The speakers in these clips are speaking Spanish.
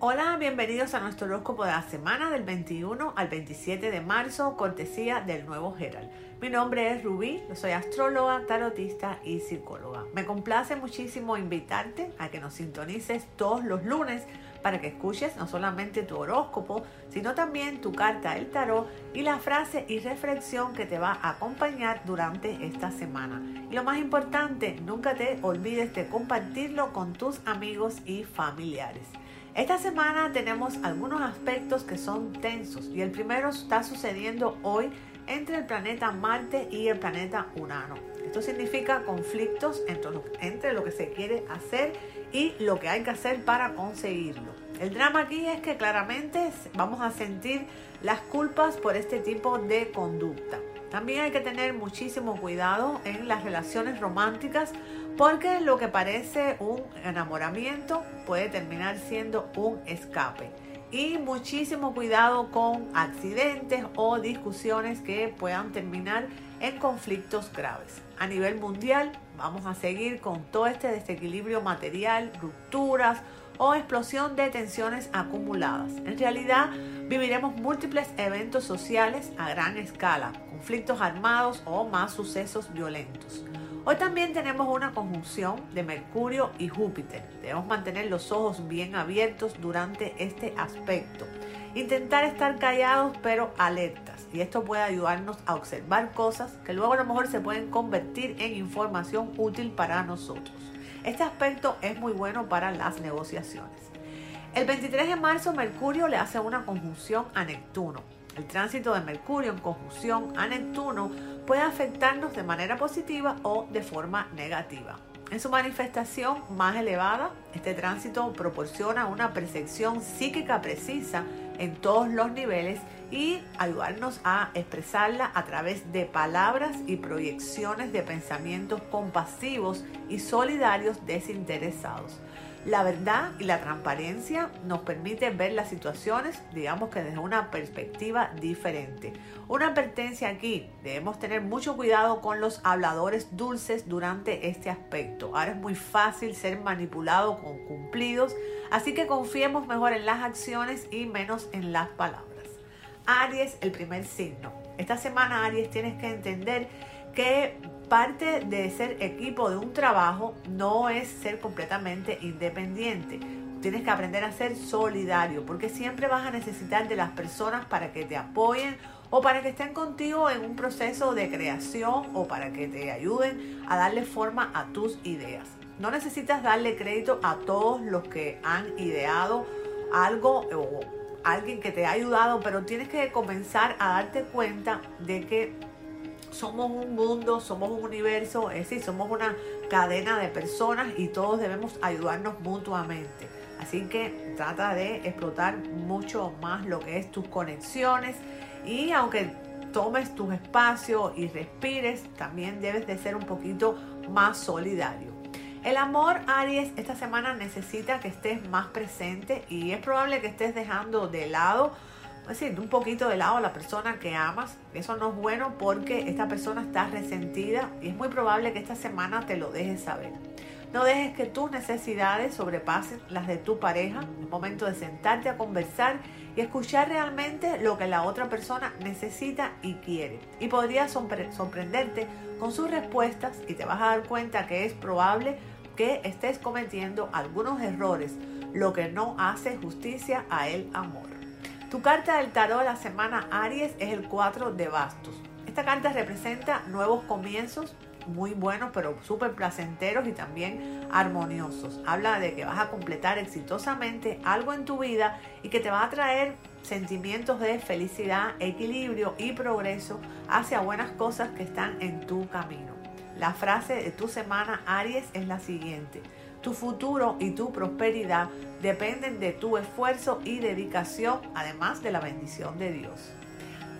Hola, bienvenidos a nuestro horóscopo de la semana del 21 al 27 de marzo, cortesía del nuevo Herald. Mi nombre es Rubí, soy astróloga, tarotista y psicóloga. Me complace muchísimo invitarte a que nos sintonices todos los lunes para que escuches no solamente tu horóscopo, sino también tu carta del tarot y la frase y reflexión que te va a acompañar durante esta semana. Y lo más importante, nunca te olvides de compartirlo con tus amigos y familiares. Esta semana tenemos algunos aspectos que son tensos y el primero está sucediendo hoy entre el planeta Marte y el planeta Urano. Esto significa conflictos entre lo, que se quiere hacer y lo que hay que hacer para conseguirlo. El drama aquí es que claramente vamos a sentir las culpas por este tipo de conducta. También hay que tener muchísimo cuidado en las relaciones románticas porque lo que parece un enamoramiento puede terminar siendo un escape. Y muchísimo cuidado con accidentes o discusiones que puedan terminar en conflictos graves. A nivel mundial vamos a seguir con todo este desequilibrio material, rupturas o explosión de tensiones acumuladas. En realidad viviremos múltiples eventos sociales a gran escala, conflictos armados o más sucesos violentos. Hoy también tenemos una conjunción de Mercurio y Júpiter. Debemos mantener los ojos bien abiertos durante este aspecto. Intentar estar callados pero alertas. Y esto puede ayudarnos a observar cosas que luego a lo mejor se pueden convertir en información útil para nosotros. Este aspecto es muy bueno para las negociaciones. El 23 de marzo Mercurio le hace una conjunción a Neptuno. El tránsito de Mercurio en conjunción a Neptuno puede afectarnos de manera positiva o de forma negativa. En su manifestación más elevada, este tránsito proporciona una percepción psíquica precisa en todos los niveles y ayudarnos a expresarla a través de palabras y proyecciones de pensamientos compasivos y solidarios desinteresados. La verdad y la transparencia nos permite ver las situaciones, digamos que desde una perspectiva diferente. Una advertencia aquí, debemos tener mucho cuidado con los habladores dulces durante este aspecto. Ahora es muy fácil ser manipulado con cumplidos, así que confiemos mejor en las acciones y menos en las palabras. Aries, el primer signo. Esta semana, Aries, tienes que entender que parte de ser equipo de un trabajo no es ser completamente independiente. Tienes que aprender a ser solidario porque siempre vas a necesitar de las personas para que te apoyen o para que estén contigo en un proceso de creación o para que te ayuden a darle forma a tus ideas. No necesitas darle crédito a todos los que han ideado algo o alguien que te ha ayudado, pero tienes que comenzar a darte cuenta de que somos un mundo, somos un universo, es decir, somos una cadena de personas y todos debemos ayudarnos mutuamente. Así que trata de explotar mucho más lo que es tus conexiones y aunque tomes tus espacios y respires, también debes de ser un poquito más solidario. El amor, Aries, esta semana necesita que estés más presente y es probable que estés dejando de lado es decir, un poquito de lado a la persona que amas. Eso no es bueno porque esta persona está resentida y es muy probable que esta semana te lo dejes saber. No dejes que tus necesidades sobrepasen las de tu pareja. Es momento de sentarte a conversar y escuchar realmente lo que la otra persona necesita y quiere. Y podría sorprenderte con sus respuestas y te vas a dar cuenta que es probable que estés cometiendo algunos errores, lo que no hace justicia a el amor. Tu carta del tarot de la semana Aries es el 4 de bastos. Esta carta representa nuevos comienzos muy buenos, pero súper placenteros y también armoniosos. Habla de que vas a completar exitosamente algo en tu vida y que te va a traer sentimientos de felicidad, equilibrio y progreso hacia buenas cosas que están en tu camino. La frase de tu semana Aries es la siguiente. Tu futuro y tu prosperidad dependen de tu esfuerzo y dedicación, además de la bendición de Dios.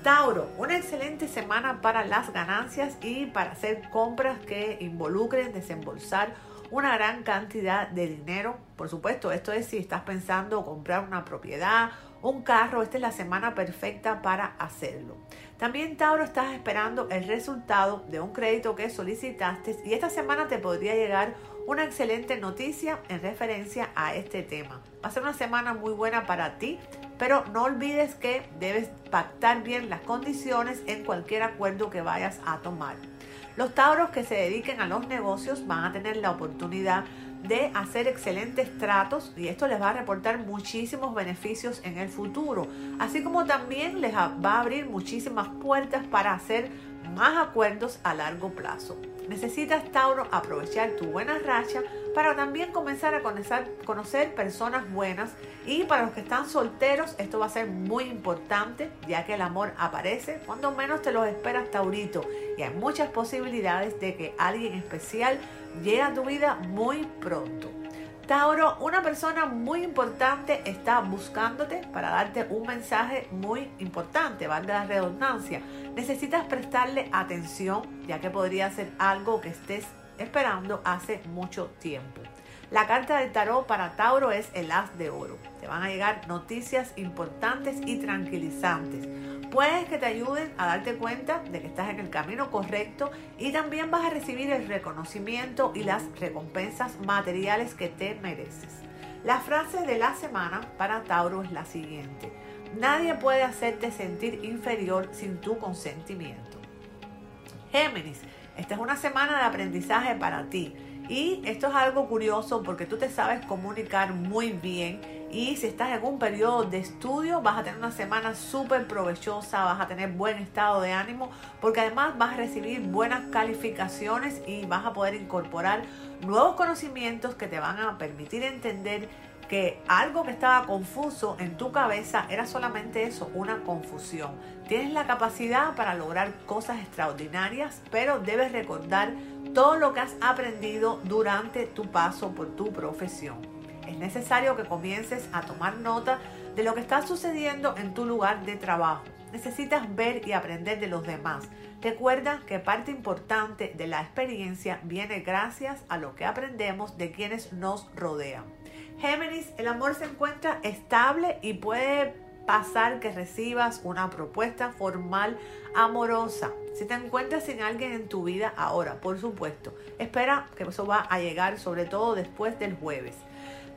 Tauro, una excelente semana para las ganancias y para hacer compras que involucren desembolsar una gran cantidad de dinero. Por supuesto, esto es si estás pensando comprar una propiedad, un carro, esta es la semana perfecta para hacerlo. También Tauro estás esperando el resultado de un crédito que solicitaste y esta semana te podría llegar una excelente noticia en referencia a este tema. Va a ser una semana muy buena para ti, pero no olvides que debes pactar bien las condiciones en cualquier acuerdo que vayas a tomar. Los tauros que se dediquen a los negocios van a tener la oportunidad de hacer excelentes tratos y esto les va a reportar muchísimos beneficios en el futuro, así como también les va a abrir muchísimas puertas para hacer más acuerdos a largo plazo. Necesitas, Tauro, aprovechar tu buena racha para también comenzar a conocer, personas buenas. Y para los que están solteros, esto va a ser muy importante, ya que el amor aparece cuando menos te lo esperas, Taurito. Y hay muchas posibilidades de que alguien especial llegue a tu vida muy pronto. Tauro, una persona muy importante está buscándote para darte un mensaje muy importante, valga la redundancia. Necesitas prestarle atención, ya que podría ser algo que estés esperando hace mucho tiempo. La carta del tarot para Tauro es el as de oro. Te van a llegar noticias importantes y tranquilizantes. Puedes que te ayuden a darte cuenta de que estás en el camino correcto y también vas a recibir el reconocimiento y las recompensas materiales que te mereces. La frase de la semana para Tauro es la siguiente. Nadie puede hacerte sentir inferior sin tu consentimiento. Géminis, esta es una semana de aprendizaje para ti. Y esto es algo curioso porque tú te sabes comunicar muy bien y si estás en un periodo de estudio vas a tener una semana súper provechosa, vas a tener buen estado de ánimo porque además vas a recibir buenas calificaciones y vas a poder incorporar nuevos conocimientos que te van a permitir entender que algo que estaba confuso en tu cabeza era solamente eso, una confusión. Tienes la capacidad para lograr cosas extraordinarias, pero debes recordar todo lo que has aprendido durante tu paso por tu profesión. Es necesario que comiences a tomar nota de lo que está sucediendo en tu lugar de trabajo. Necesitas ver y aprender de los demás. Recuerda que parte importante de la experiencia viene gracias a lo que aprendemos de quienes nos rodean. Géminis, el amor se encuentra estable y puede pasar que recibas una propuesta formal amorosa. Si te encuentras sin alguien en tu vida ahora, por supuesto, espera que eso va a llegar sobre todo después del jueves.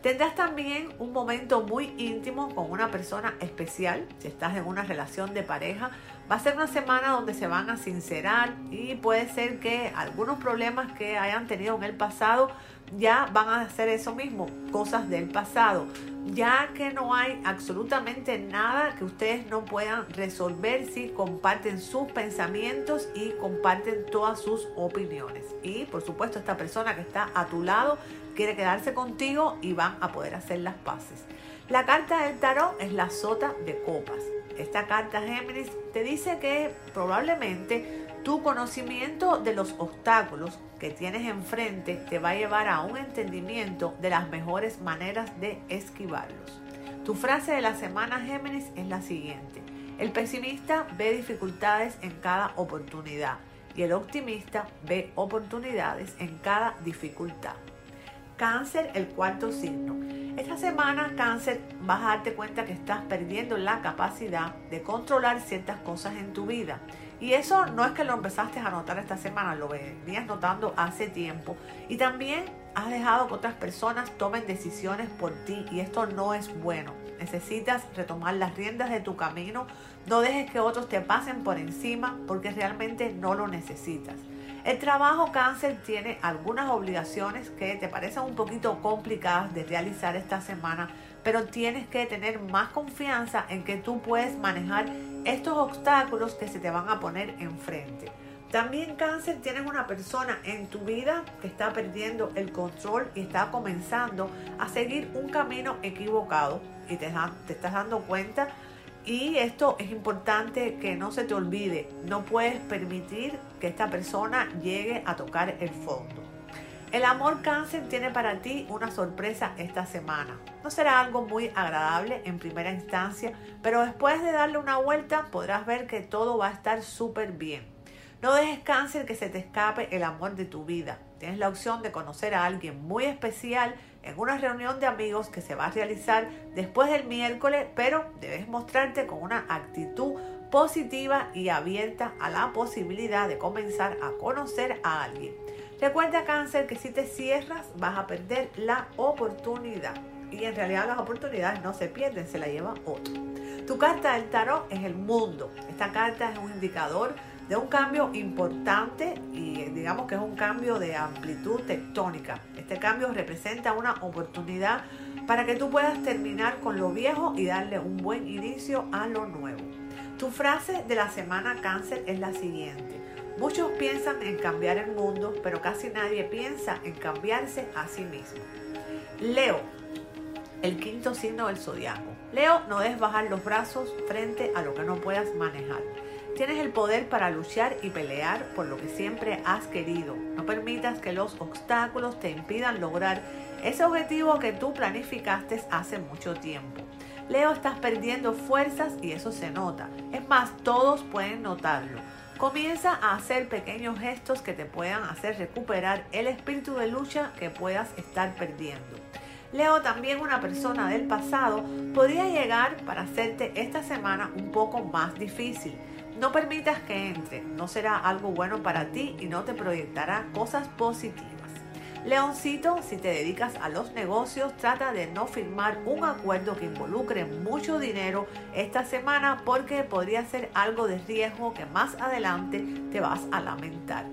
Tendrás también un momento muy íntimo con una persona especial. Si estás en una relación de pareja, va a ser una semana donde se van a sincerar y puede ser que algunos problemas que hayan tenido en el pasado ya van a hacer eso mismo, cosas del pasado, ya que no hay absolutamente nada que ustedes no puedan resolver si comparten sus pensamientos y comparten todas sus opiniones. Y por supuesto esta persona que está a tu lado quiere quedarse contigo y van a poder hacer las paces. La carta del tarot es la sota de copas. Esta carta Géminis te dice que probablemente tu conocimiento de los obstáculos que tienes enfrente te va a llevar a un entendimiento de las mejores maneras de esquivarlos. Tu frase de la semana Géminis es la siguiente. El pesimista ve dificultades en cada oportunidad y el optimista ve oportunidades en cada dificultad. Cáncer, el cuarto signo. Esta semana, cáncer, vas a darte cuenta que estás perdiendo la capacidad de controlar ciertas cosas en tu vida y eso no es que lo empezaste a notar esta semana, lo venías notando hace tiempo. Y también has dejado que otras personas tomen decisiones por ti y esto no es bueno. Necesitas retomar las riendas de tu camino. No dejes que otros te pasen por encima porque realmente no lo necesitas. El trabajo cáncer tiene algunas obligaciones que te parecen un poquito complicadas de realizar esta semana, pero tienes que tener más confianza en que tú puedes manejar estos obstáculos que se te van a poner enfrente. También cáncer, tienes una persona en tu vida que está perdiendo el control y está comenzando a seguir un camino equivocado y te, te estás dando cuenta. Y esto es importante que no se te olvide. No puedes permitir que esta persona llegue a tocar el fondo. El amor cáncer tiene para ti una sorpresa esta semana. No será algo muy agradable en primera instancia, pero después de darle una vuelta podrás ver que todo va a estar súper bien. No dejes cáncer que se te escape el amor de tu vida. Tienes la opción de conocer a alguien muy especial en una reunión de amigos que se va a realizar después del miércoles, pero debes mostrarte con una actitud positiva y abierta a la posibilidad de comenzar a conocer a alguien. Recuerda cáncer que si te cierras vas a perder la oportunidad. Y en realidad las oportunidades no se pierden, se la lleva otro. Tu carta del tarot es el mundo. Esta carta es un indicador de un cambio importante y digamos que es un cambio de amplitud tectónica. Este cambio representa una oportunidad para que tú puedas terminar con lo viejo y darle un buen inicio a lo nuevo. Tu frase de la semana cáncer es la siguiente. Muchos piensan en cambiar el mundo, pero casi nadie piensa en cambiarse a sí mismo. Leo, el quinto signo del zodiaco. Leo, no dejes bajar los brazos frente a lo que no puedas manejar. Tienes el poder para luchar y pelear por lo que siempre has querido. No permitas que los obstáculos te impidan lograr ese objetivo que tú planificaste hace mucho tiempo. Leo, estás perdiendo fuerzas y eso se nota. Es más, todos pueden notarlo. Comienza a hacer pequeños gestos que te puedan hacer recuperar el espíritu de lucha que puedas estar perdiendo. Leo, también una persona del pasado podría llegar para hacerte esta semana un poco más difícil. No permitas que entre, no será algo bueno para ti y no te proyectará cosas positivas. Leoncito, si te dedicas a los negocios, trata de no firmar un acuerdo que involucre mucho dinero esta semana porque podría ser algo de riesgo que más adelante te vas a lamentar.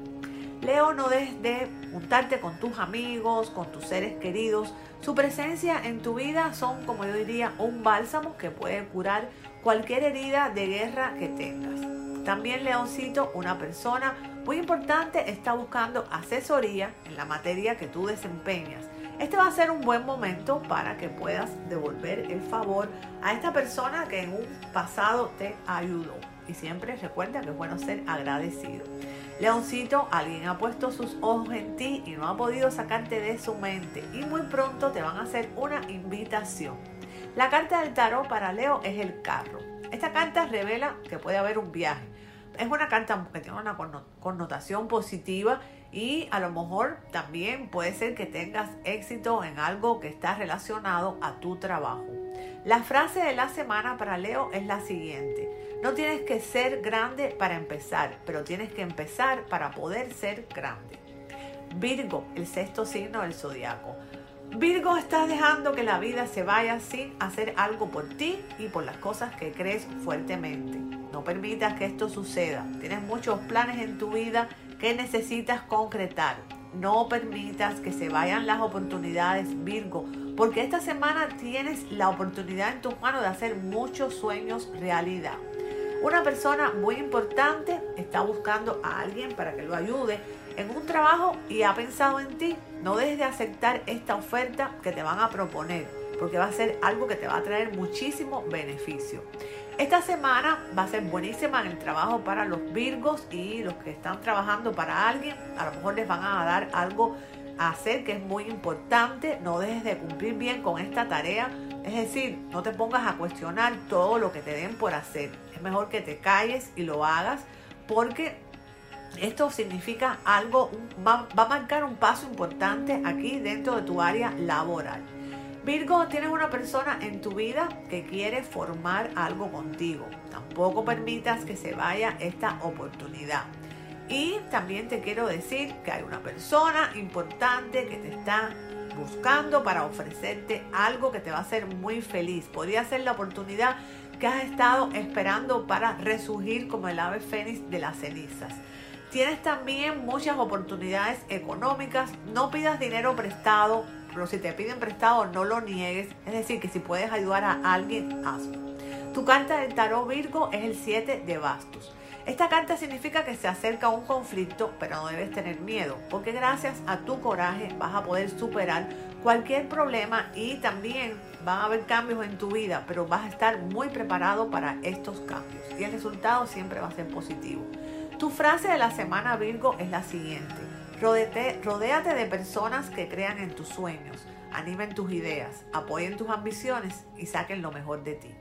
Leo, no dejes de juntarte con tus amigos, con tus seres queridos. Su presencia en tu vida son, como yo diría, un bálsamo que puede curar cualquier herida de guerra que tengas. También, Leoncito, una persona muy importante está buscando asesoría en la materia que tú desempeñas. Este va a ser un buen momento para que puedas devolver el favor a esta persona que en un pasado te ayudó. Y siempre recuerda que es bueno ser agradecido. Leoncito, alguien ha puesto sus ojos en ti y no ha podido sacarte de su mente. Y muy pronto te van a hacer una invitación. La carta del tarot para Leo es el carro. Esta carta revela que puede haber un viaje es una carta que tiene una connotación positiva y a lo mejor también puede ser que tengas éxito en algo que está relacionado a tu trabajo. La frase de la semana para Leo es la siguiente. No tienes que ser grande para empezar, pero tienes que empezar para poder ser grande. Virgo, el sexto signo del zodiaco. Virgo, estás dejando que la vida se vaya sin hacer algo por ti y por las cosas que crees fuertemente. No permitas que esto suceda. Tienes muchos planes en tu vida que necesitas concretar. No permitas que se vayan las oportunidades, Virgo, porque esta semana tienes la oportunidad en tus manos de hacer muchos sueños realidad. Una persona muy importante está buscando a alguien para que lo ayude en un trabajo y ha pensado en ti. No dejes de aceptar esta oferta que te van a proponer, porque va a ser algo que te va a traer muchísimo beneficio. Esta semana va a ser buenísima en el trabajo para los Virgos y los que están trabajando para alguien. A lo mejor les van a dar algo a hacer que es muy importante. No dejes de cumplir bien con esta tarea. Es decir, no te pongas a cuestionar todo lo que te den por hacer mejor que te calles y lo hagas porque esto significa algo, va, a marcar un paso importante aquí dentro de tu área laboral. Virgo, tienes una persona en tu vida que quiere formar algo contigo. Tampoco permitas que se vaya esta oportunidad. Y también te quiero decir que hay una persona importante que te está buscando para ofrecerte algo que te va a hacer muy feliz. Podría ser la oportunidad que has estado esperando para resurgir como el ave fénix de las cenizas. Tienes también muchas oportunidades económicas. No pidas dinero prestado, pero si te piden prestado no lo niegues. Es decir, que si puedes ayudar a alguien, hazlo. Tu carta del tarot Virgo es el 7 de bastos. Esta carta significa que se acerca un conflicto, pero no debes tener miedo, porque gracias a tu coraje vas a poder superar cualquier problema y también van a haber cambios en tu vida, pero vas a estar muy preparado para estos cambios y el resultado siempre va a ser positivo. Tu frase de la semana Virgo es la siguiente. rodéate de personas que crean en tus sueños, animen tus ideas, apoyen tus ambiciones y saquen lo mejor de ti.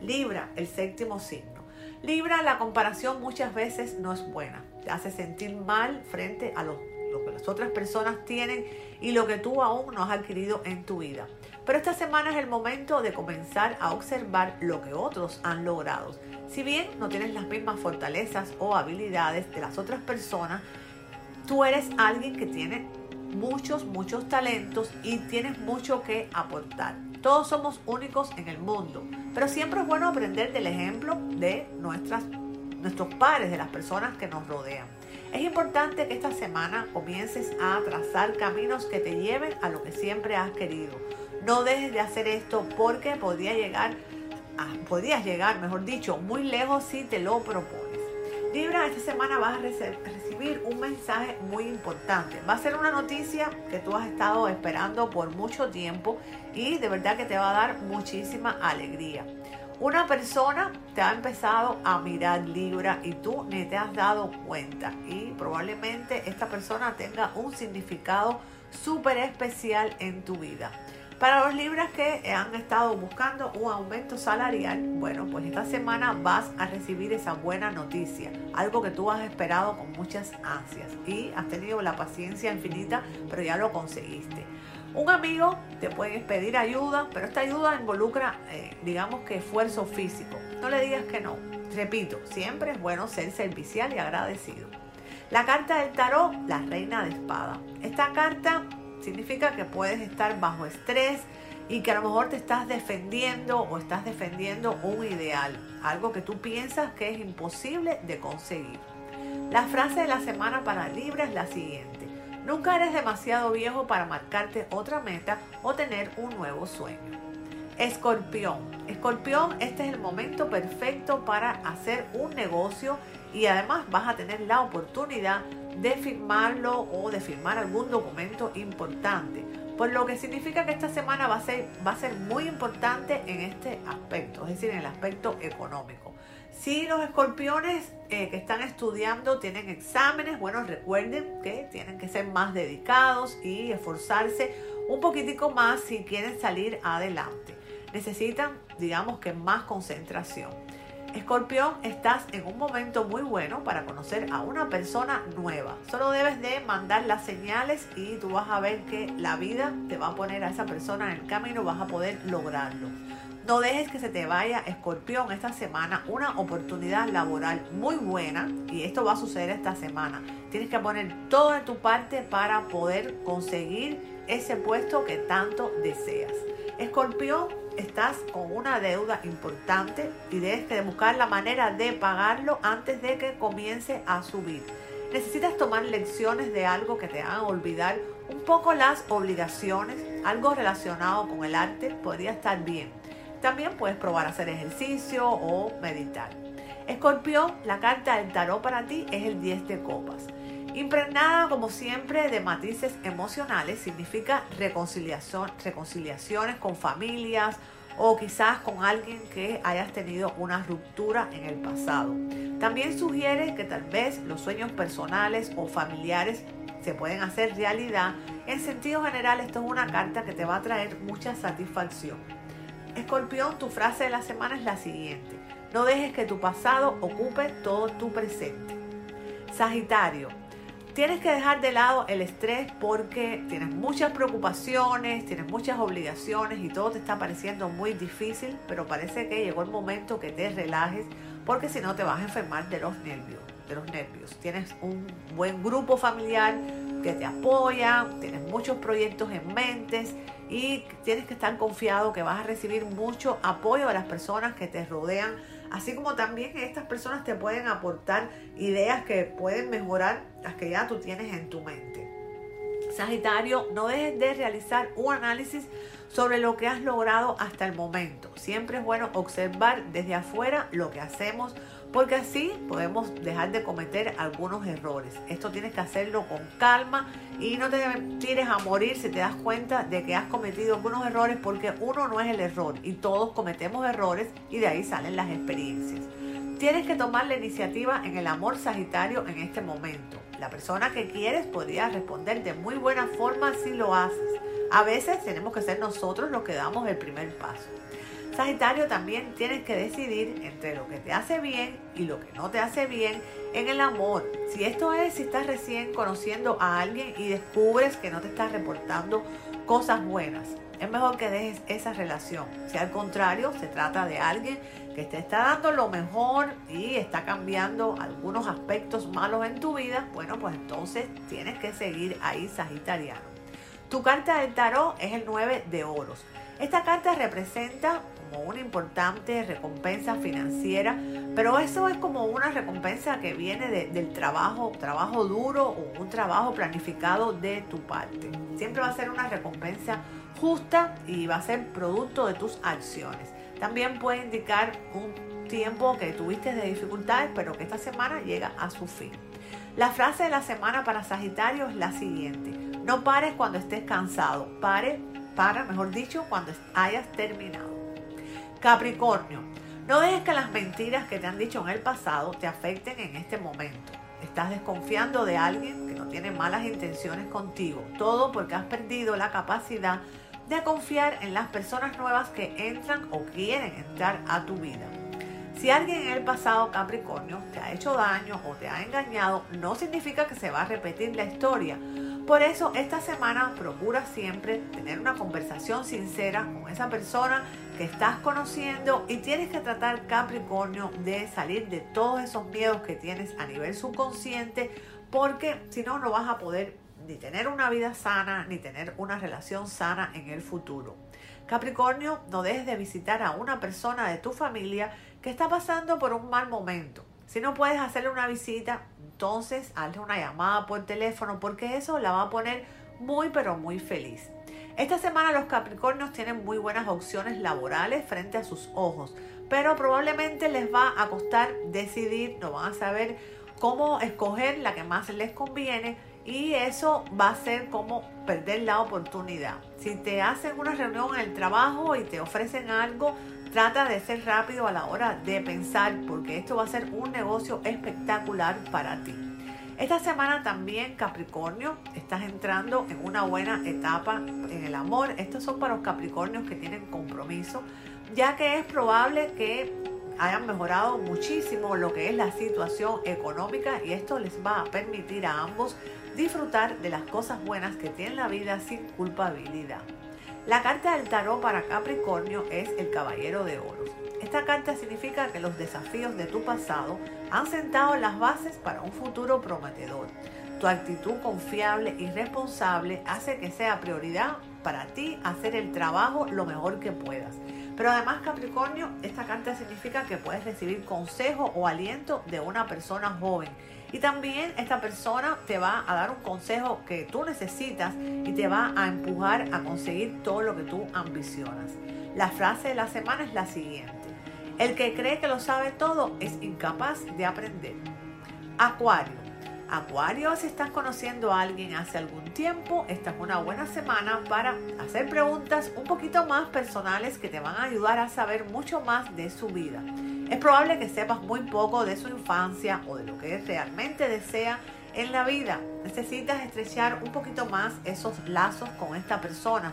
Libra, el séptimo signo. Libra, la comparación muchas veces no es buena. Te hace sentir mal frente a lo que las otras personas tienen y lo que tú aún no has adquirido en tu vida. Pero esta semana es el momento de comenzar a observar lo que otros han logrado. Si bien no tienes las mismas fortalezas o habilidades de las otras personas, tú eres alguien que tiene muchos, muchos talentos y tienes mucho que aportar. Todos somos únicos en el mundo, pero siempre es bueno aprender del ejemplo de nuestras, nuestros pares, de las personas que nos rodean. Es importante que esta semana comiences a trazar caminos que te lleven a lo que siempre has querido. No dejes de hacer esto porque podría llegar, podrías llegar, mejor dicho, muy lejos si te lo propones. Libra, esta semana vas a recibir un mensaje muy importante. Va a ser una noticia que tú has estado esperando por mucho tiempo y de verdad que te va a dar muchísima alegría. Una persona te ha empezado a mirar Libra y tú ni te has dado cuenta y probablemente esta persona tenga un significado súper especial en tu vida. Para los libras que han estado buscando un aumento salarial, bueno, pues esta semana vas a recibir esa buena noticia, algo que tú has esperado con muchas ansias y has tenido la paciencia infinita, pero ya lo conseguiste. Un amigo te puede pedir ayuda, pero esta ayuda involucra, eh, digamos que esfuerzo físico. No le digas que no. Repito, siempre es bueno ser servicial y agradecido. La carta del tarot, la reina de espada. Esta carta Significa que puedes estar bajo estrés y que a lo mejor te estás defendiendo o estás defendiendo un ideal, algo que tú piensas que es imposible de conseguir. La frase de la semana para Libra es la siguiente. Nunca eres demasiado viejo para marcarte otra meta o tener un nuevo sueño. Escorpión. Escorpión, este es el momento perfecto para hacer un negocio y además vas a tener la oportunidad de firmarlo o de firmar algún documento importante. Por lo que significa que esta semana va a ser, va a ser muy importante en este aspecto, es decir, en el aspecto económico. Si los escorpiones eh, que están estudiando tienen exámenes, bueno, recuerden que tienen que ser más dedicados y esforzarse un poquitico más si quieren salir adelante. Necesitan, digamos que más concentración. Escorpión, estás en un momento muy bueno para conocer a una persona nueva. Solo debes de mandar las señales y tú vas a ver que la vida te va a poner a esa persona en el camino, vas a poder lograrlo. No dejes que se te vaya, Escorpión, esta semana una oportunidad laboral muy buena y esto va a suceder esta semana. Tienes que poner todo de tu parte para poder conseguir ese puesto que tanto deseas. Escorpión, estás con una deuda importante y debes que buscar la manera de pagarlo antes de que comience a subir. Necesitas tomar lecciones de algo que te haga olvidar un poco las obligaciones, algo relacionado con el arte podría estar bien. También puedes probar hacer ejercicio o meditar. Escorpión, la carta del tarot para ti es el 10 de copas. Impregnada, como siempre, de matices emocionales, significa reconciliación, reconciliaciones con familias o quizás con alguien que hayas tenido una ruptura en el pasado. También sugiere que tal vez los sueños personales o familiares se pueden hacer realidad. En sentido general, esto es una carta que te va a traer mucha satisfacción. Escorpión, tu frase de la semana es la siguiente. No dejes que tu pasado ocupe todo tu presente. Sagitario, Tienes que dejar de lado el estrés porque tienes muchas preocupaciones, tienes muchas obligaciones y todo te está pareciendo muy difícil, pero parece que llegó el momento que te relajes porque si no te vas a enfermar de los nervios, de los nervios. Tienes un buen grupo familiar que te apoya, tienes muchos proyectos en mente y tienes que estar confiado que vas a recibir mucho apoyo de las personas que te rodean Así como también estas personas te pueden aportar ideas que pueden mejorar las que ya tú tienes en tu mente. Sagitario, no dejes de realizar un análisis sobre lo que has logrado hasta el momento. Siempre es bueno observar desde afuera lo que hacemos porque así podemos dejar de cometer algunos errores. Esto tienes que hacerlo con calma y no te tires a morir si te das cuenta de que has cometido algunos errores porque uno no es el error y todos cometemos errores y de ahí salen las experiencias. Tienes que tomar la iniciativa en el amor sagitario en este momento. La persona que quieres podría responder de muy buena forma si lo haces. A veces tenemos que ser nosotros los que damos el primer paso. Sagitario también tienes que decidir entre lo que te hace bien y lo que no te hace bien en el amor. Si esto es si estás recién conociendo a alguien y descubres que no te estás reportando cosas buenas. es mejor que dejes esa relación. Si al contrario se trata de alguien que te está dando lo mejor y está cambiando algunos aspectos malos en tu vida, bueno, pues entonces tienes que seguir ahí Sagitariano. Tu carta del tarot es el 9 de oros. Esta carta representa una importante recompensa financiera, pero eso es como una recompensa que viene del trabajo, trabajo duro o un trabajo planificado de tu parte. Siempre va a ser una recompensa justa y va a ser producto de tus acciones. También puede indicar un tiempo que tuviste de dificultades, pero que esta semana llega a su fin. La frase de la semana para Sagitario es la siguiente. No pares cuando estés cansado. Pare para, mejor dicho, cuando hayas terminado. Capricornio, no dejes que las mentiras que te han dicho en el pasado te afecten en este momento. Estás desconfiando de alguien que no tiene malas intenciones contigo. Todo porque has perdido la capacidad de confiar en las personas nuevas que entran o quieren entrar a tu vida. Si alguien en el pasado Capricornio te ha hecho daño o te ha engañado, no significa que se va a repetir la historia. Por eso esta semana procura siempre tener una conversación sincera con esa persona que estás conociendo y tienes que tratar Capricornio de salir de todos esos miedos que tienes a nivel subconsciente porque si no no vas a poder ni tener una vida sana ni tener una relación sana en el futuro. Capricornio, no dejes de visitar a una persona de tu familia que está pasando por un mal momento. Si no puedes hacerle una visita, entonces hazle una llamada por teléfono porque eso la va a poner muy pero muy feliz. Esta semana los Capricornios tienen muy buenas opciones laborales frente a sus ojos, pero probablemente les va a costar decidir, no van a saber cómo escoger la que más les conviene y eso va a ser como perder la oportunidad. Si te hacen una reunión en el trabajo y te ofrecen algo, trata de ser rápido a la hora de pensar porque esto va a ser un negocio espectacular para ti. Esta semana también Capricornio, estás entrando en una buena etapa en el amor. Estos son para los Capricornios que tienen compromiso, ya que es probable que hayan mejorado muchísimo lo que es la situación económica y esto les va a permitir a ambos disfrutar de las cosas buenas que tiene la vida sin culpabilidad. La carta del tarot para Capricornio es el Caballero de Oros. Esta carta significa que los desafíos de tu pasado han sentado las bases para un futuro prometedor. Tu actitud confiable y responsable hace que sea prioridad para ti hacer el trabajo lo mejor que puedas. Pero además Capricornio, esta carta significa que puedes recibir consejo o aliento de una persona joven y también esta persona te va a dar un consejo que tú necesitas y te va a empujar a conseguir todo lo que tú ambicionas. La frase de la semana es la siguiente. El que cree que lo sabe todo es incapaz de aprender. Acuario. Acuario, si estás conociendo a alguien hace algún tiempo, esta es una buena semana para hacer preguntas un poquito más personales que te van a ayudar a saber mucho más de su vida. Es probable que sepas muy poco de su infancia o de lo que realmente desea en la vida. Necesitas estrechar un poquito más esos lazos con esta persona.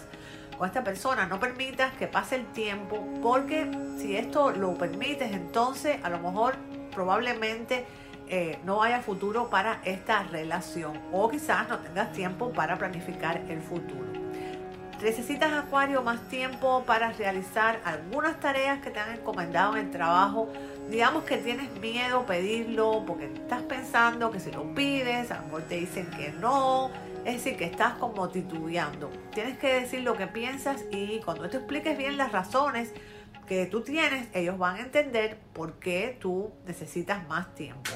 Con esta persona no permitas que pase el tiempo porque si esto lo permites entonces a lo mejor probablemente eh, no haya futuro para esta relación o quizás no tengas tiempo para planificar el futuro. Necesitas, Acuario, más tiempo para realizar algunas tareas que te han encomendado en el trabajo. Digamos que tienes miedo pedirlo porque estás pensando que si lo pides, a lo mejor te dicen que no. Es decir, que estás como titubeando. Tienes que decir lo que piensas y cuando te expliques bien las razones que tú tienes, ellos van a entender por qué tú necesitas más tiempo.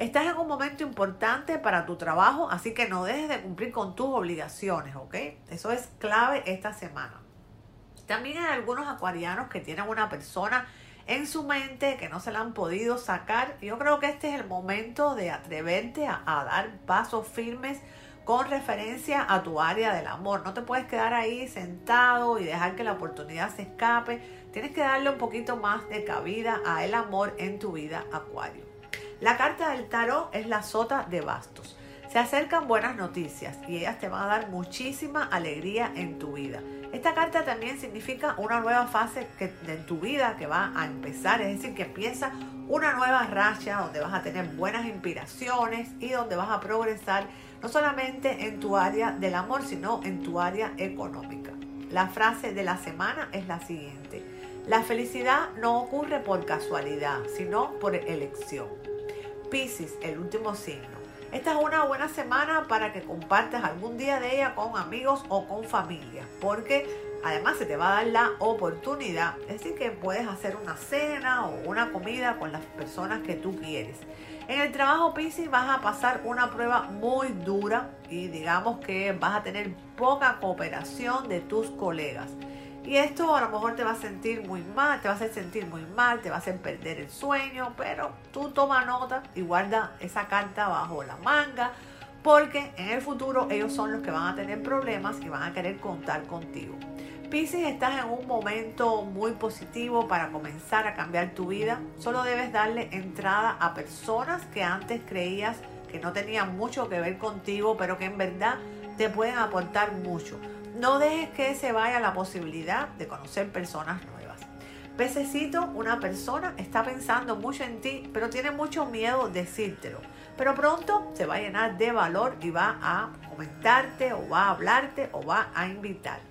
Estás en un momento importante para tu trabajo, así que no dejes de cumplir con tus obligaciones, ¿ok? Eso es clave esta semana. También hay algunos acuarianos que tienen una persona en su mente que no se la han podido sacar. Yo creo que este es el momento de atreverte a, dar pasos firmes con referencia a tu área del amor. No te puedes quedar ahí sentado y dejar que la oportunidad se escape. Tienes que darle un poquito más de cabida a el amor en tu vida, Acuario. La carta del tarot es la sota de bastos. Se acercan buenas noticias y ellas te van a dar muchísima alegría en tu vida. Esta carta también significa una nueva fase que, en tu vida que va a empezar, es decir, que empieza una nueva racha donde vas a tener buenas inspiraciones y donde vas a progresar no solamente en tu área del amor, sino en tu área económica. la frase de la semana es la siguiente. La felicidad no ocurre por casualidad, sino por elección. Piscis, el último signo. Esta es una buena semana para que compartas algún día de ella con amigos o con familia, porque además se te va a dar la oportunidad, es decir, que puedes hacer una cena o una comida con las personas que tú quieres. En el trabajo Piscis vas a pasar una prueba muy dura y digamos que vas a tener poca cooperación de tus colegas. Y esto a lo mejor te va a sentir muy mal, te va a hacer sentir muy mal, te va a hacer perder el sueño, pero tú toma nota y guarda esa carta bajo la manga, porque en el futuro ellos son los que van a tener problemas y van a querer contar contigo. Pisces, estás en un momento muy positivo para comenzar a cambiar tu vida. Solo debes darle entrada a personas que antes creías que no tenían mucho que ver contigo, pero que en verdad te pueden aportar mucho. No dejes que se vaya la posibilidad de conocer personas nuevas. Pececito, una persona está pensando mucho en ti, pero tiene mucho miedo decírtelo. Pero pronto se va a llenar de valor y va a comentarte o va a hablarte o va a invitarte.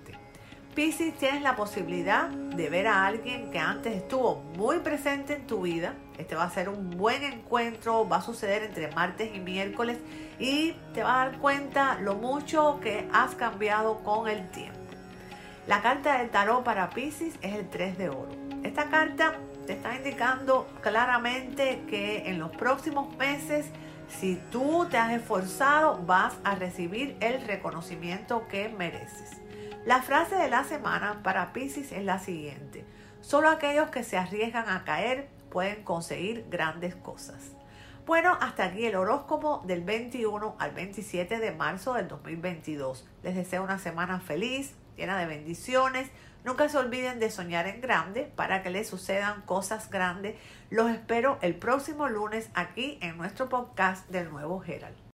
Piscis, tienes la posibilidad de ver a alguien que antes estuvo muy presente en tu vida. Este va a ser un buen encuentro, va a suceder entre martes y miércoles y te vas a dar cuenta lo mucho que has cambiado con el tiempo. La carta del tarot para Piscis es el 3 de oro. Esta carta te está indicando claramente que en los próximos meses, si tú te has esforzado, vas a recibir el reconocimiento que mereces. La frase de la semana para Pisces es la siguiente. Solo aquellos que se arriesgan a caer pueden conseguir grandes cosas. Bueno, hasta aquí el horóscopo del 21 al 27 de marzo del 2022. Les deseo una semana feliz, llena de bendiciones. Nunca se olviden de soñar en grande para que les sucedan cosas grandes. Los espero el próximo lunes aquí en nuestro podcast del nuevo Gerald.